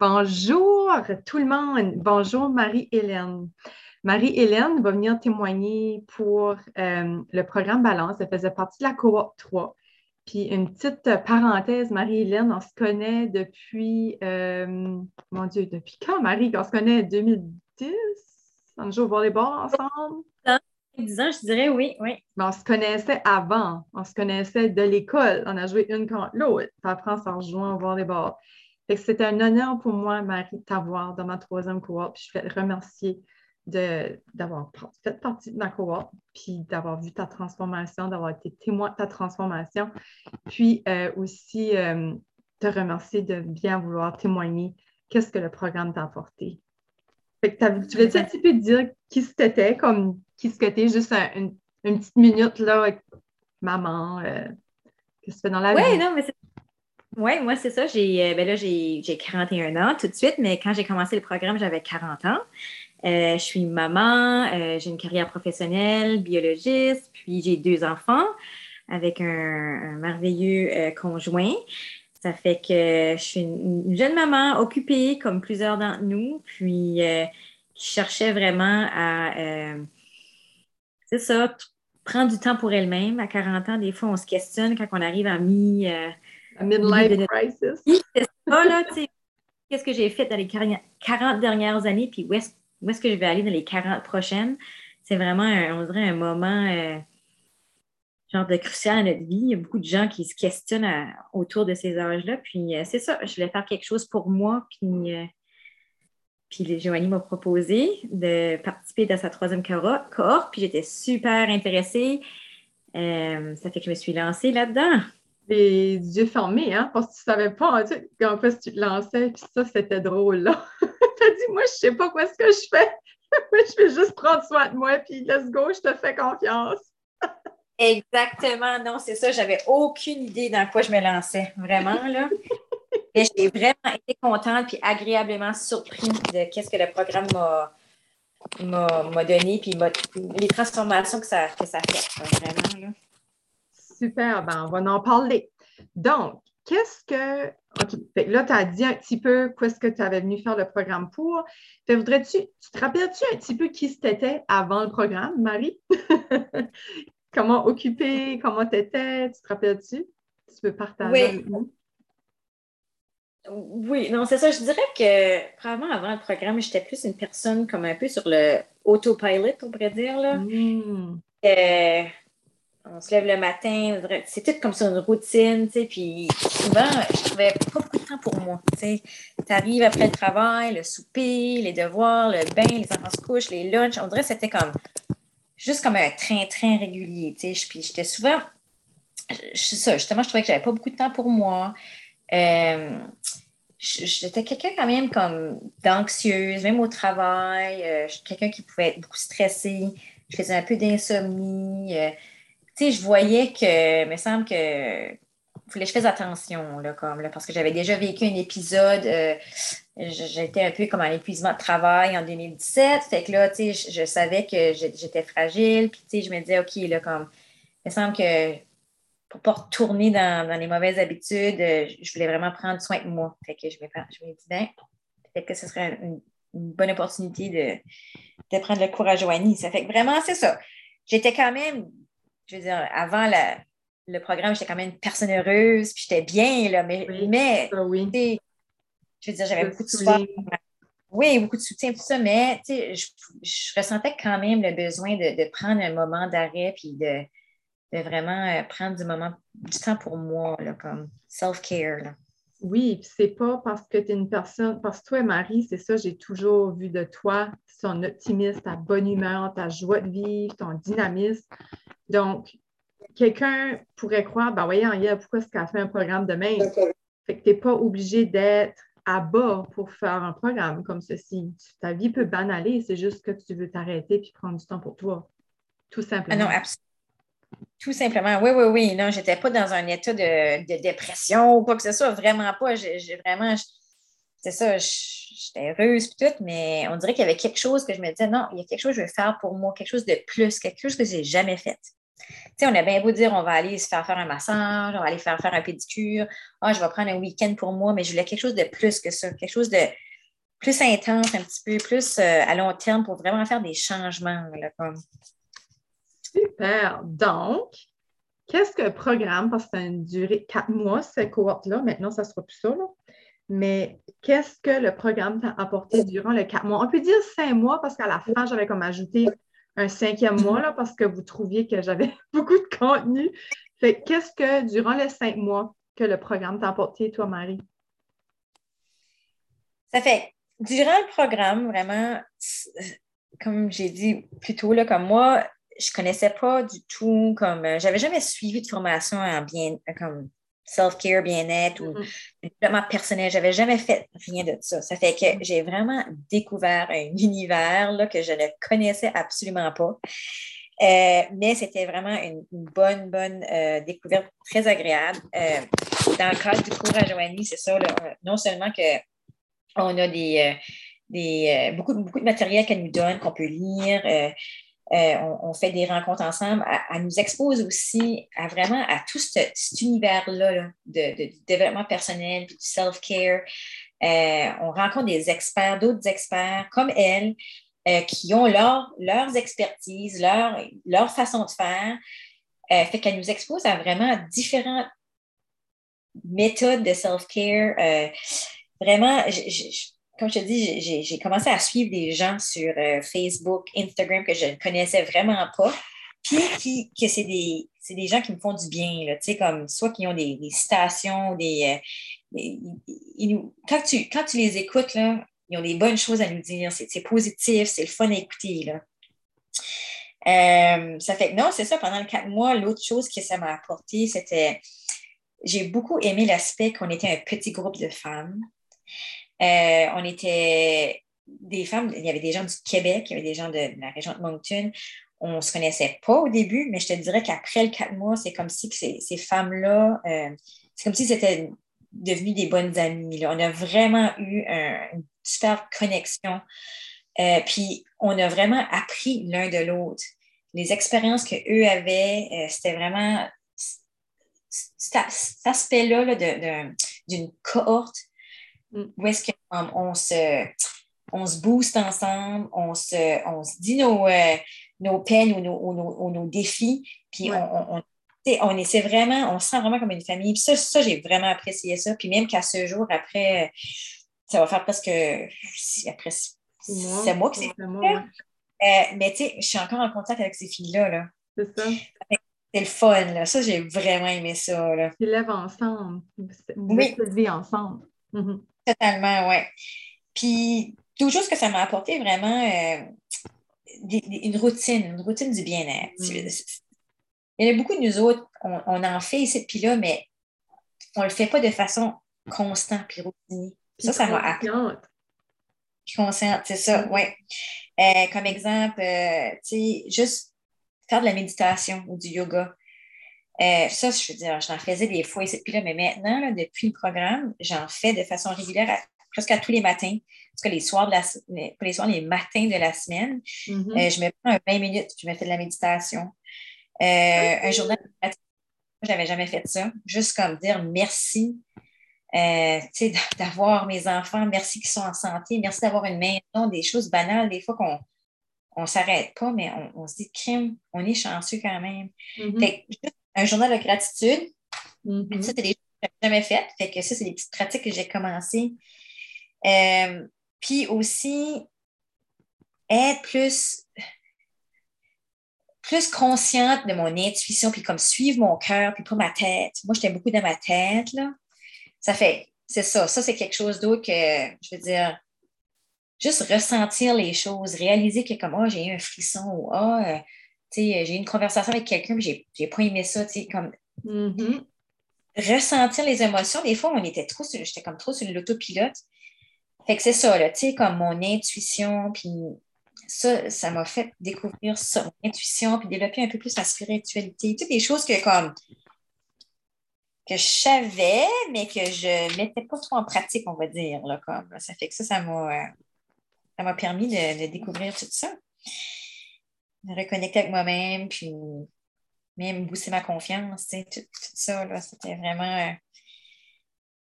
Bonjour tout le monde. Bonjour Marie-Hélène. Marie-Hélène va venir témoigner pour euh, le programme Balance. Elle faisait partie de la cohorte 3. Puis une petite parenthèse, Marie-Hélène, on se connaît depuis, euh, mon Dieu, depuis quand, Marie? On se connaît 2010? On joue au volleyball ensemble? 10 ans, je dirais oui, oui. Mais on se connaissait avant. On se connaissait de l'école. On a joué une contre l'autre. Après, on s'est rejoint au volleyball. C'était un honneur pour moi, Marie, de t'avoir dans ma troisième cohorte. Puis je vais te remercier d'avoir fait partie de ma cohorte, puis d'avoir vu ta transformation, d'avoir été témoin de ta transformation. Puis euh, aussi euh, te remercier de bien vouloir témoigner qu'est-ce que le programme t'a apporté. Fait que tu veux-tu un petit peu dire qui c'était, comme qui ce que t'es, juste une, petite minute là avec maman, euh, qu'est-ce que tu fais dans la vie? Oui, non, mais c'est oui, moi, c'est ça. J'ai, euh, ben là, j'ai, 41 ans tout de suite, mais quand j'ai commencé le programme, j'avais 40 ans. Euh, je suis maman, euh, j'ai une carrière professionnelle, biologiste, puis j'ai deux enfants avec un, merveilleux conjoint. Ça fait que je suis une, jeune maman occupée, comme plusieurs d'entre nous, puis qui cherchait vraiment à, c'est ça, prendre du temps pour elle-même. À 40 ans, des fois, on se questionne quand on arrive à mi- a midlife crisis. C'est ça, là, tu sais. Qu'est-ce que j'ai fait dans les 40 dernières années, puis où est-ce, que je vais aller dans les 40 prochaines? C'est vraiment, on dirait, un moment euh, genre de crucial à notre vie. Il y a beaucoup de gens qui se questionnent autour de ces âges-là. Puis euh, c'est ça, je voulais faire quelque chose pour moi. Puis, euh, puis Joanie m'a proposé de participer dans sa troisième cohorte. Puis j'étais super intéressée. ça fait que je me suis lancée là-dedans les yeux fermés, hein, parce que tu ne savais pas, tu sais, en fait, tu te lançais, puis ça, c'était drôle, là. tu as dit, moi, je sais pas quoi ce que je fais. moi, je vais juste prendre soin de moi, puis let's go, je te fais confiance. Exactement, non, c'est ça. J'avais aucune idée dans quoi je me lançais, vraiment, là. Et j'ai vraiment été contente puis agréablement surprise de qu'est-ce que le programme m'a donné, puis les transformations que ça, que ça fait, vraiment, là. Super, ben, on va en parler. Donc, qu'est-ce que. là, tu as dit un petit peu qu'est-ce que tu avais venu faire le programme pour. voudrais-tu, tu te rappelles-tu un petit peu qui c'était avant le programme, Marie? comment occuper, comment tu étais? Tu te rappelles-tu? Tu peux partager oui. Oui, non, c'est ça. Je dirais que probablement avant le programme, j'étais plus une personne comme un peu sur le autopilot, on pourrait dire. Là. Mmh. Euh, on se lève le matin, c'est tout comme ça une routine, tu sais, puis souvent, je trouvais pas beaucoup de temps pour moi, tu sais. Tu arrives après le travail, le souper, les devoirs, le bain, les enfants se couchent, les lunchs, on dirait que c'était comme, juste comme un train-train régulier, tu sais. Puis j'étais souvent, ça, justement, je trouvais que j'avais pas beaucoup de temps pour moi. Euh, j'étais quelqu'un quand même comme d'anxieuse, même au travail, euh, quelqu'un qui pouvait être beaucoup stressé, je faisais un peu d'insomnie, euh, je voyais que, il me semble que je fasse attention, là, comme, là, parce que j'avais déjà vécu un épisode, euh, j'étais un peu comme en épuisement de travail en 2017, fait que là, tu sais, je, savais que j'étais fragile, puis, tu sais, je me disais, OK, là, comme, il me semble que pour ne pas retourner dans, les mauvaises habitudes, euh, je voulais vraiment prendre soin de moi. Fait que je me, je me dis, ben, peut-être que ce serait une, bonne opportunité de, de prendre le courage à Annie. Ça fait que vraiment, c'est ça. J'étais quand même je veux dire, avant le programme, j'étais quand même une personne heureuse, puis j'étais bien, là, mais, mais je veux dire, j'avais beaucoup de soutien. Oui, beaucoup de soutien, tout ça, mais je, je, ressentais quand même le besoin de, prendre un moment d'arrêt, puis de, vraiment euh, prendre du moment, du temps pour moi, là, comme self-care. Oui, puis c'est pas parce que tu es une personne, parce que toi, Marie, c'est ça, j'ai toujours vu de toi, ton optimisme, ta bonne humeur, ta joie de vivre, ton dynamisme. Donc, quelqu'un pourrait croire, ben voyons, pourquoi est-ce qu'elle fait un programme de même? Fait que tu n'es pas obligé d'être à bas pour faire un programme comme ceci. Ta vie peut banaler, c'est juste que tu veux t'arrêter puis prendre du temps pour toi. Tout simplement. Ah non, absolument. Tout simplement. Oui, oui, oui. Non, je n'étais pas dans un état de, dépression ou quoi que ce soit. Vraiment pas. J'ai vraiment. C'est ça, j'étais heureuse et tout, mais on dirait qu'il y avait quelque chose que je me disais, non, il y a quelque chose que je veux faire pour moi, quelque chose de plus, quelque chose que je n'ai jamais fait. sais, on a bien beau dire on va aller se faire faire un massage, on va aller faire faire un pédicure, ah, je vais prendre un week-end pour moi, mais je voulais quelque chose de plus que ça, quelque chose de plus intense, un petit peu plus euh, à long terme pour vraiment faire des changements. Super. Donc, qu'est-ce que programme, parce que ça a duré quatre mois, cette cohorte-là, maintenant, ça sera plus ça, là? Mais qu'est-ce que le programme t'a apporté durant les quatre mois? On peut dire cinq mois parce qu'à la fin, j'avais comme ajouté un cinquième mois là, parce que vous trouviez que j'avais beaucoup de contenu. Fait qu'est-ce que durant les cinq mois que le programme t'a apporté, toi, Marie? Ça fait, durant le programme, vraiment, comme j'ai dit plus tôt, là, comme moi, je ne connaissais pas du tout, comme, j'avais jamais suivi de formation en bien, comme self-care, bien-être ou mm-hmm. développement personnel. Je n'avais jamais fait rien de ça. Ça fait que mm-hmm. j'ai vraiment découvert un univers là, que je ne connaissais absolument pas. Euh, mais c'était vraiment une, bonne, bonne euh, découverte très agréable. Euh, dans le cadre du cours à Joanie, c'est ça, non seulement qu'on a des, des, beaucoup, beaucoup de matériel qu'elle nous donne, qu'on peut lire, euh, on, fait des rencontres ensemble, elle, nous expose aussi à vraiment à tout cet univers-là de, développement personnel, du self-care. Euh, on rencontre des experts, d'autres experts comme elle, euh, qui ont leur, leurs expertises, leur, façon de faire. fait qu'elle nous expose à vraiment différentes méthodes de self-care. vraiment, comme je te dis, j'ai commencé à suivre des gens sur euh, Facebook, Instagram que je ne connaissais vraiment pas. Puis que c'est des, des, gens qui me font du bien, là, comme soit qui ont des, citations, des, euh, quand, tu, quand tu les écoutes, là, ils ont des bonnes choses à nous dire. C'est positif, c'est le fun à écouter. Euh, ça fait que non, c'est ça, pendant les quatre mois, l'autre chose que ça m'a apporté, c'était j'ai beaucoup aimé l'aspect qu'on était un petit groupe de femmes. Euh, on était des femmes, il y avait des gens du Québec, il y avait des gens de, la région de Moncton. On ne se connaissait pas au début, mais je te dirais qu'après le quatre mois, c'est comme si ces, ces femmes-là, euh, c'est comme si c'était devenu des bonnes amies. On a vraiment eu une super connexion. Euh, puis on a vraiment appris l'un de l'autre. Les expériences qu'eux avaient, c'était vraiment cet, aspect-là d'une cohorte Mm. Où est-ce qu'on se, on se booste ensemble, on se, on se dit nos, euh, nos peines ou nos, ou nos, défis, puis on, on, on, essaie vraiment, on se sent vraiment comme une famille. Puis ça, ça j'ai vraiment apprécié ça. Puis même qu'à ce jour, après, ça va faire presque après c'est moi qui c'est euh, mais tu sais, je suis encore en contact avec ces filles-là. Là. C'est ça. C'est le fun, là. Ça, j'ai vraiment aimé ça. Là. Ils lèvent ensemble. Vous oui. ensemble. Mm-hmm. Totalement, oui. Puis, tout chose que ça m'a apporté vraiment euh, une routine, une routine du bien-être. Mm. Il y en a beaucoup de nous autres, on, en fait ici puis là, mais on ne le fait pas de façon constante puis routinière. Ça, ça m'a appris. Consciente, c'est ça, mm. oui. Euh, comme exemple, euh, tu sais, juste faire de la méditation ou du yoga. Euh, ça, je veux dire, j'en faisais des fois puis là, mais maintenant, depuis le programme, j'en fais de façon régulière presque à tous les matins. Parce que les soirs, de la, les, les soirs, les matins de la semaine, mm-hmm. euh, je me prends un 20 minutes, je me fais de la méditation. Euh, un journal de je n'avais jamais fait ça. Juste comme dire merci d'avoir mes enfants, merci qu'ils sont en santé, merci d'avoir une maison, des choses banales, des fois qu'on on s'arrête pas, mais on, se dit crime, on est chanceux quand même. Mm-hmm un journal de gratitude. Mm-hmm. Ça, c'est des choses que je jamais faites. Fait que ça, c'est des petites pratiques que j'ai commencées. Euh, puis aussi, être plus, plus consciente de mon intuition, puis comme suivre mon cœur, puis pas ma tête. Moi, j'étais beaucoup dans ma tête, là. Ça fait, c'est ça. Ça, c'est quelque chose d'autre que, je veux dire, juste ressentir les choses, réaliser que comme, oh, j'ai eu un frisson ou, oh, j'ai eu une conversation avec quelqu'un, mais j'ai, j'ai pas aimé ça, comme mm-hmm. ressentir les émotions. Des fois, on était trop j'étais comme trop sur l'autopilote. Fait que c'est ça, là, tu sais, comme mon intuition, puis ça, ça m'a fait découvrir ça, mon intuition, puis développer un peu plus ma spiritualité. Toutes des choses que comme que je savais, mais que je ne mettais pas trop en pratique, on va dire. Là, comme, ça fait que ça, ça m'a, ça m'a permis de, de découvrir tout ça reconnecter avec moi-même, puis même booster ma confiance, tout, tout, ça, là, c'était vraiment...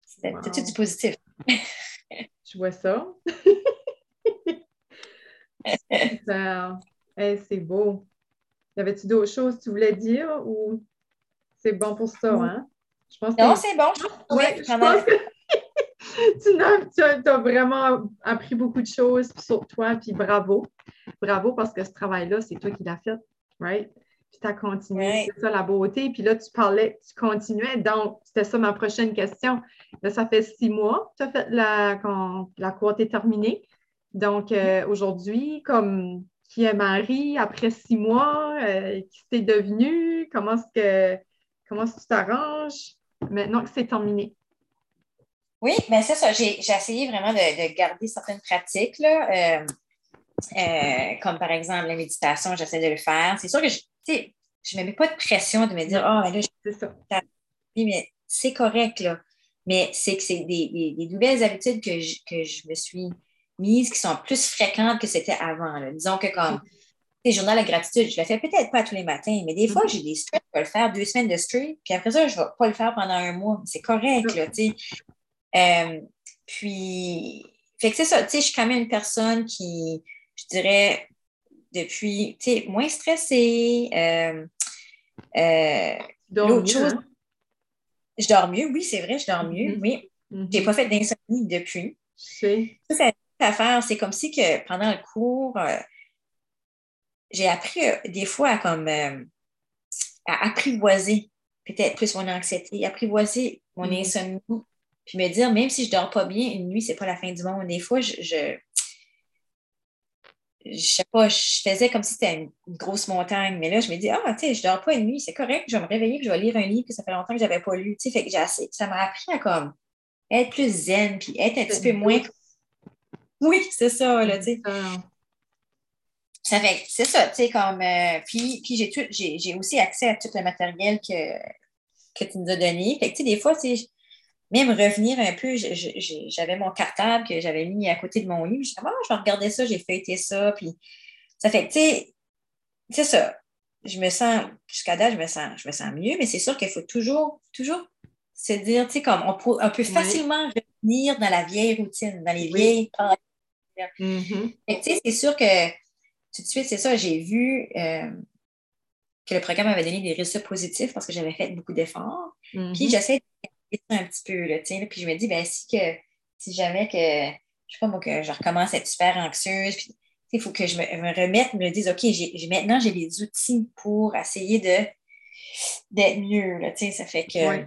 C'était tout du positif. Je vois ça. c'est beau. Y avait-tu d'autres choses que tu voulais dire ou c'est bon pour ça, hein? Je pense non, c'est bon. Oui, je pense que tu, as, vraiment appris beaucoup de choses sur toi, puis bravo. Bravo parce que ce travail-là, c'est toi qui l'as fait, right? Puis tu as continué, c'est ça la beauté. Puis là, tu parlais, tu continuais. Donc, c'était ça ma prochaine question. Là, ça fait six mois que tu as fait la, quand la cour est terminée. Donc, euh, aujourd'hui, comme qui est Marie après six mois, euh, qui t'es devenue, comment est-ce que comment est-ce que tu t'arranges? Maintenant que c'est terminé? Oui, bien c'est ça. J'ai essayé vraiment de, garder certaines pratiques, là, euh, comme par exemple la méditation, j'essaie de le faire. C'est sûr que je ne me mets pas de pression de me dire, oh, mais là, c'est ça. mais c'est correct, là. Mais c'est que c'est des, nouvelles habitudes que je, que je me suis mises qui sont plus fréquentes que c'était avant. Disons que comme les journal de gratitude, je le fais peut-être pas tous les matins, mais des fois, j'ai des streams, je vais le faire deux semaines de stream, puis après ça, je ne vais pas le faire pendant un mois. C'est correct, là, tu sais. Euh, puis, fait que c'est ça, tu sais, je suis quand même une personne qui, je dirais, depuis, tu sais, moins stressée. Euh, euh, l'autre chose, hein? je dors mieux, oui, c'est vrai, je dors mieux, mm-hmm. oui. Mm-hmm. Je n'ai pas fait d'insomnie depuis. Ça, c'est affaire. C'est comme si que pendant le cours, euh, j'ai appris des fois à comme à apprivoiser peut-être plus mon anxiété, apprivoiser mon mm-hmm. insomnie, puis me dire, même si je dors pas bien, une nuit, ce n'est pas la fin du monde. Des fois, je, je, je sais pas, je faisais comme si c'était une, grosse montagne, mais là, je me dis, ah, tu sais, je dors pas une nuit, c'est correct, je vais me réveiller, puis je vais lire un livre que ça fait longtemps que je n'avais pas lu, tu sais, fait que j'ai assez, ça m'a appris à comme être plus zen, puis être un petit peu moins. Oui, c'est ça, là, tu sais. Ça fait, c'est ça, tu sais, comme. Euh, puis, puis j'ai, j'ai, aussi accès à tout le matériel que, que tu nous as donné. Fait que, tu sais, des fois, c'est même revenir un peu, j'avais mon cartable que j'avais mis à côté de mon lit. Je disais, ah, je vais regarder ça, j'ai feuilleté ça. Puis ça fait que, tu sais, c'est ça. Je me sens, jusqu'à date, je me sens, je me sens mieux, mais c'est sûr qu'il faut toujours, toujours se dire, tu sais, comme on peut, facilement revenir dans la vieille routine, dans les vieilles mm-hmm. Tu sais, c'est sûr que tout de suite, c'est ça, j'ai vu euh, que le programme avait donné des résultats positifs parce que j'avais fait beaucoup d'efforts. Mm-hmm. Puis j'essaie de un petit peu, là, puis je me dis, ben, si, que, si jamais que, je sais pas moi, que je recommence à être super anxieuse, puis il faut que je me, remette, me dise, OK, j'ai, maintenant, j'ai les outils pour essayer de, d'être mieux, là, ça fait que...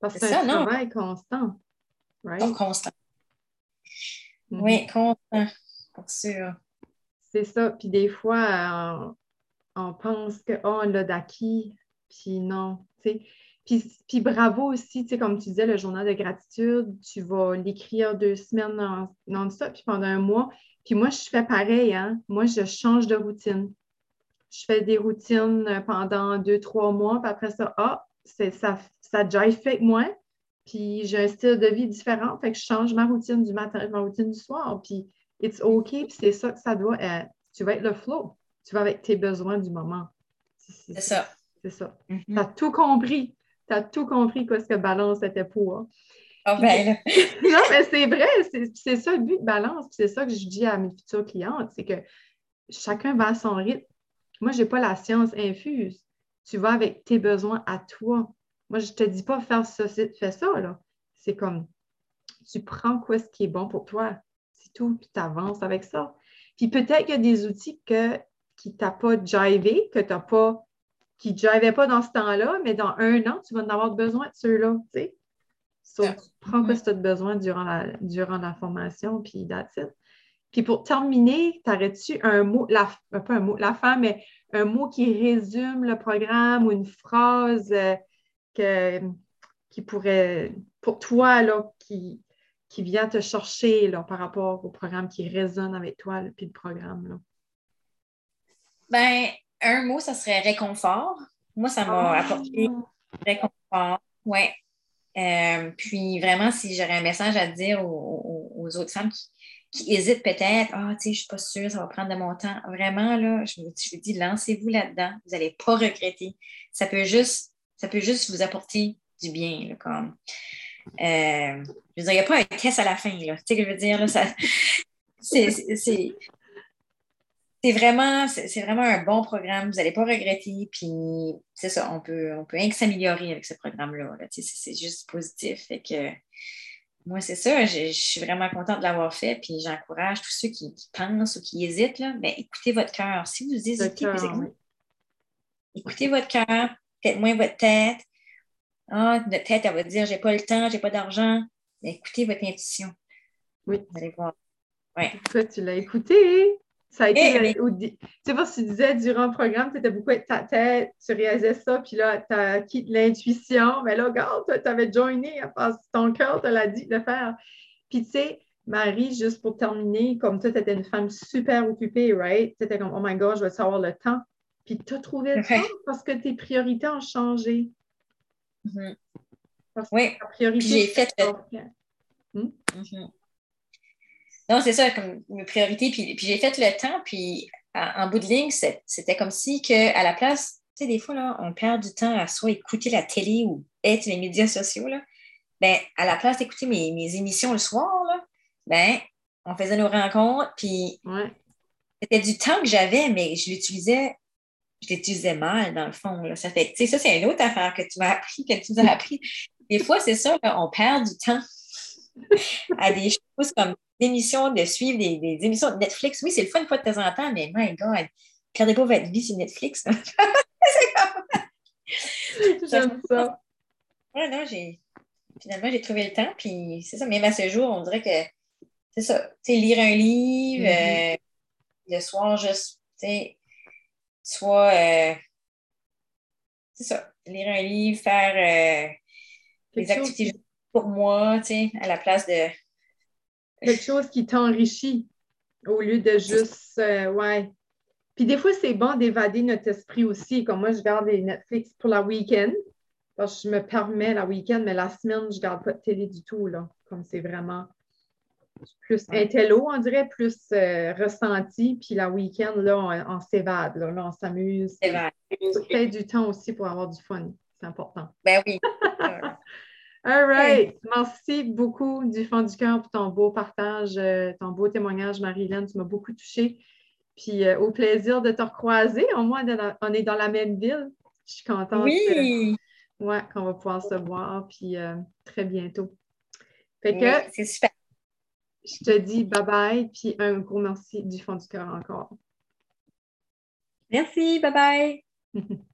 Parce que c'est un travail constant, right? constant. Mm-hmm. Oui, constant, pour sûr. C'est ça, puis des fois, on, pense que, oh, on l'a d'acquis, puis non, tu sais puis, bravo aussi, tu sais, comme tu disais, le journal de gratitude, tu vas l'écrire deux semaines non-stop, puis pendant un mois. Puis moi, je fais pareil, hein? Moi, je change de routine. Je fais des routines pendant deux, trois mois, puis après ça, ah, ça, ça fait moi. Puis j'ai un style de vie différent, fait que je change ma routine du matin, ma routine du soir. Puis it's OK, puis c'est ça que ça doit être. Tu vas être le flow. Tu vas avec tes besoins du moment. C'est ça. C'est ça. Mm-hmm. Tu as tout compris tu as tout compris quoi ce que balance était pour. Oh ben non, mais c'est vrai, c'est ça le but de balance. C'est ça que je dis à mes futures clientes, c'est que chacun va à son rythme. Moi, je n'ai pas la science infuse. Tu vas avec tes besoins à toi. Moi, je ne te dis pas faire ça, fais ça. C'est comme tu prends quoi ce qui est bon pour toi. C'est tout, puis tu avances avec ça. Puis peut-être qu'il y a des outils que, qui t'ont pas jivé, que tu n'as pas qui ne drivaient pas dans ce temps-là, mais dans un an, tu vas en avoir besoin de ceux-là, tu sais. tu prends quoi que tu as besoin durant la, durant la formation, puis that's it. Puis pour terminer, t'arrêtes-tu un mot, la, euh, pas un mot, la fin, mais un mot qui résume le programme ou une phrase euh, que, qui pourrait, pour toi, là, qui, qui vient te chercher là, par rapport au programme, qui résonne avec toi, puis le programme? Là? Ben, un mot, ça serait réconfort. Moi, ça m'a ah. apporté réconfort. Oui. Euh, puis vraiment, si j'aurais un message à dire aux, autres femmes qui hésitent peut-être, ah, tu sais, je suis pas sûre, ça va prendre de mon temps. Vraiment, là, je me, je dis, lancez-vous là-dedans. Vous n'allez pas regretter. Ça peut juste, ça peut juste vous apporter du bien, là, comme. Euh, je veux dire, il n'y a pas un test à la fin, là. Tu sais ce que je veux dire, là, ça, c'est, c'est vraiment, c'est vraiment un bon programme. Vous n'allez pas regretter. Puis, c'est ça, on peut, on peut rien que s'améliorer avec ce programme-là. c'est juste positif. Fait que, moi, c'est ça. Je, suis vraiment contente de l'avoir fait. Puis, j'encourage tous ceux qui, pensent ou qui hésitent. Là, ben, écoutez votre cœur. Si vous hésitez, écoutez votre cœur, peut-être moins votre tête. Ah, notre tête, elle va dire j'ai pas le temps, j'ai pas d'argent. écoutez votre intuition. Oui. Vous allez voir. Ouais. tu l'as écouté. Ça a été. tu sais pas si tu disais durant le programme, tu étais beaucoup avec ta tête, tu réalisais ça, puis là, tu as quitté l'intuition. Mais là, regarde, tu avais joiné, ton cœur te l'a dit de faire. Puis tu sais, Marie, juste pour terminer, comme toi, tu étais une femme super occupée, right? Tu étais comme, oh my God, je veux savoir le temps. Puis tu as trouvé le temps parce que tes priorités ont changé. Mm-hmm. oui. J'ai fait. Hmm? Non, c'est ça, comme mes priorités. Puis, puis j'ai fait le temps, puis en, bout de ligne, c'était comme si que à la place, tu sais, des fois, là, on perd du temps à soit écouter la télé ou être les médias sociaux, là. Ben, à la place d'écouter mes, mes, émissions le soir, là, ben, on faisait nos rencontres, puis c'était du temps que j'avais, mais je l'utilisais je l'utilisais mal, dans le fond. Là. Ça fait, ça, c'est une autre affaire que tu m'as appris, que tu nous as appris. Des fois, c'est ça, on perd du temps à des choses comme des émissions, de suivre des, émissions de Netflix. Oui, c'est le fun une fois de temps en temps, mais my God, perdez pas votre vie sur Netflix. J'aime ça. Ouais, non, j'ai. Finalement, j'ai trouvé le temps, puis c'est ça, même à ce jour, on dirait que c'est ça. Tu sais, lire un livre, mm-hmm. euh, le soir, juste, tu sais, soit. Euh, c'est ça, lire un livre, faire euh, des activités pour moi, tu sais, à la place de. Quelque chose qui t'enrichit au lieu de juste. Euh, ouais. Puis des fois, c'est bon d'évader notre esprit aussi. Comme moi, je garde les Netflix pour la week-end. Parce que je me permets la week-end, mais la semaine, je ne garde pas de télé du tout. Là. Comme c'est vraiment plus intello, on dirait, plus euh, ressenti. Puis la week-end, là, on, s'évade. Là, on s'amuse. Fait du temps aussi pour avoir du fun. C'est important. Ben oui. All right. Merci beaucoup du fond du cœur pour ton beau partage, euh, ton beau témoignage, Marie-Hélène. Tu m'as beaucoup touchée. Puis euh, au plaisir de te recroiser. Au moins, on est dans la même ville. Je suis contente. Oui. ouais, qu'on va pouvoir se voir. Puis euh, très bientôt. Fait que. c'est super. Je te dis bye bye. Puis un gros merci du fond du cœur encore. Merci. Bye bye.